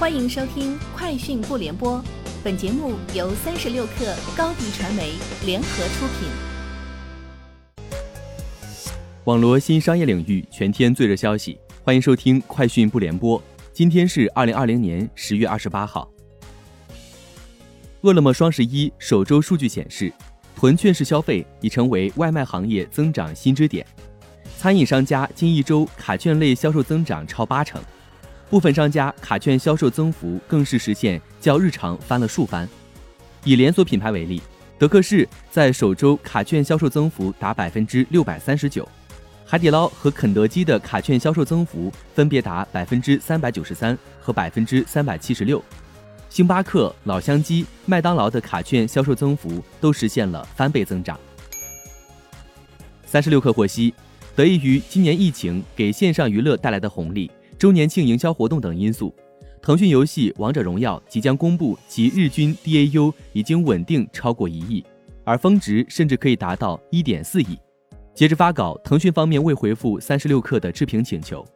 欢迎收听《快讯不联播》，本节目由三十六克高低传媒联合出品。网罗新商业领域全天最热消息，欢迎收听《快讯不联播》。今天是二零二零年十月二十八号。饿了么双十一首周数据显示，囤券式消费已成为外卖行业增长新支点。餐饮商家近一周卡券类销售增长超八成，部分商家卡券销售增幅更是实现较日常翻了数番。以连锁品牌为例，德克士在首周卡券销售增幅达百分之六百三十九，海底捞和肯德基的卡券销售增幅分别达百分之三百九十三和百分之三百七十六，星巴克、老乡鸡、麦当劳的卡券销售增幅都实现了翻倍增长。三十六氪获悉。得益于今年疫情给线上娱乐带来的红利、周年庆营销活动等因素，腾讯游戏《王者荣耀》即将公布其日均 DAU 已经稳定超过一亿，而峰值甚至可以达到一点四亿。截至发稿，腾讯方面未回复三十六氪的置评请求。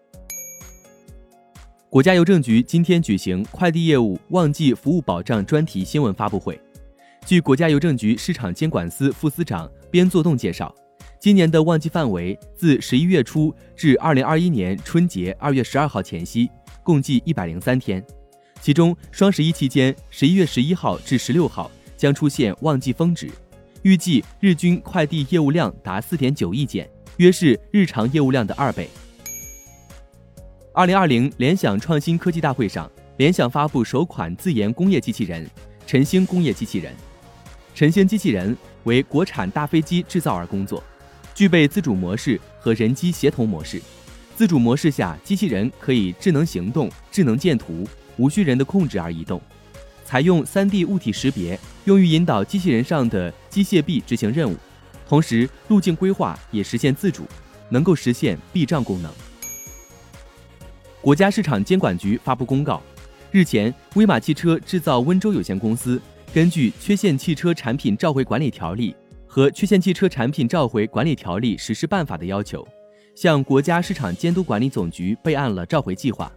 国家邮政局今天举行快递业务旺季服务保障专题新闻发布会。据国家邮政局市场监管司副司长边作栋介绍。今年的旺季范围自十一月初至二零二一年春节二月十二号前夕，共计一百零三天。其中，双十一期间，十一月十一号至十六号将出现旺季峰值，预计日均快递业务量达四点九亿件，约是日常业务量的二倍。二零二零联想创新科技大会上，联想发布首款自研工业机器人——晨星工业机器人。晨星机器人为国产大飞机制造而工作。具备自主模式和人机协同模式。自主模式下，机器人可以智能行动、智能建图，无需人的控制而移动。采用 3D 物体识别，用于引导机器人上的机械臂执行任务。同时，路径规划也实现自主，能够实现避障功能。国家市场监管局发布公告，日前，威马汽车制造温州有限公司根据《缺陷汽车产品召回管理条例》。和《缺陷汽车产品召回管理条例实施办法》的要求，向国家市场监督管理总局备案了召回计划，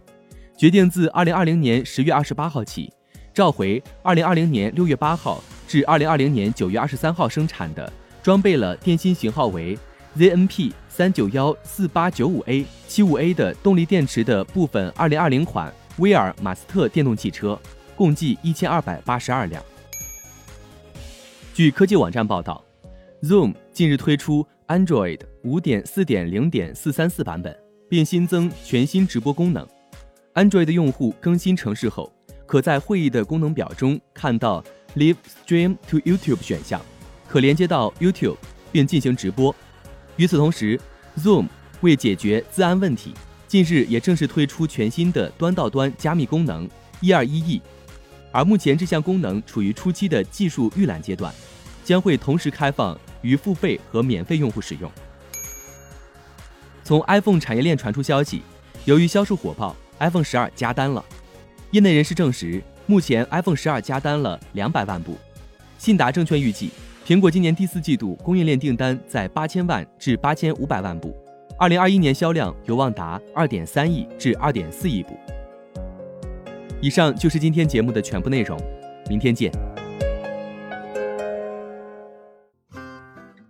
决定自二零二零年十月二十八号起，召回二零二零年六月八号至二零二零年九月二十三号生产的装备了电芯型号为 ZNP 三九幺四八九五 A 七五 A 的动力电池的部分二零二零款威尔马斯特电动汽车，共计一千二百八十二辆。据科技网站报道。Zoom 近日推出 Android 五点四点零点四三四版本，并新增全新直播功能。Android 用户更新程式后，可在会议的功能表中看到 Live Stream to YouTube 选项，可连接到 YouTube 并进行直播。与此同时，Zoom 为解决自安问题，近日也正式推出全新的端到端加密功能 “121E”，而目前这项功能处于初期的技术预览阶段，将会同时开放。与付费和免费用户使用。从 iPhone 产业链传出消息，由于销售火爆，iPhone 十二加单了。业内人士证实，目前 iPhone 十二加单了两百万部。信达证券预计，苹果今年第四季度供应链订单在八千万至八千五百万部，二零二一年销量有望达二点三亿至二点四亿部。以上就是今天节目的全部内容，明天见。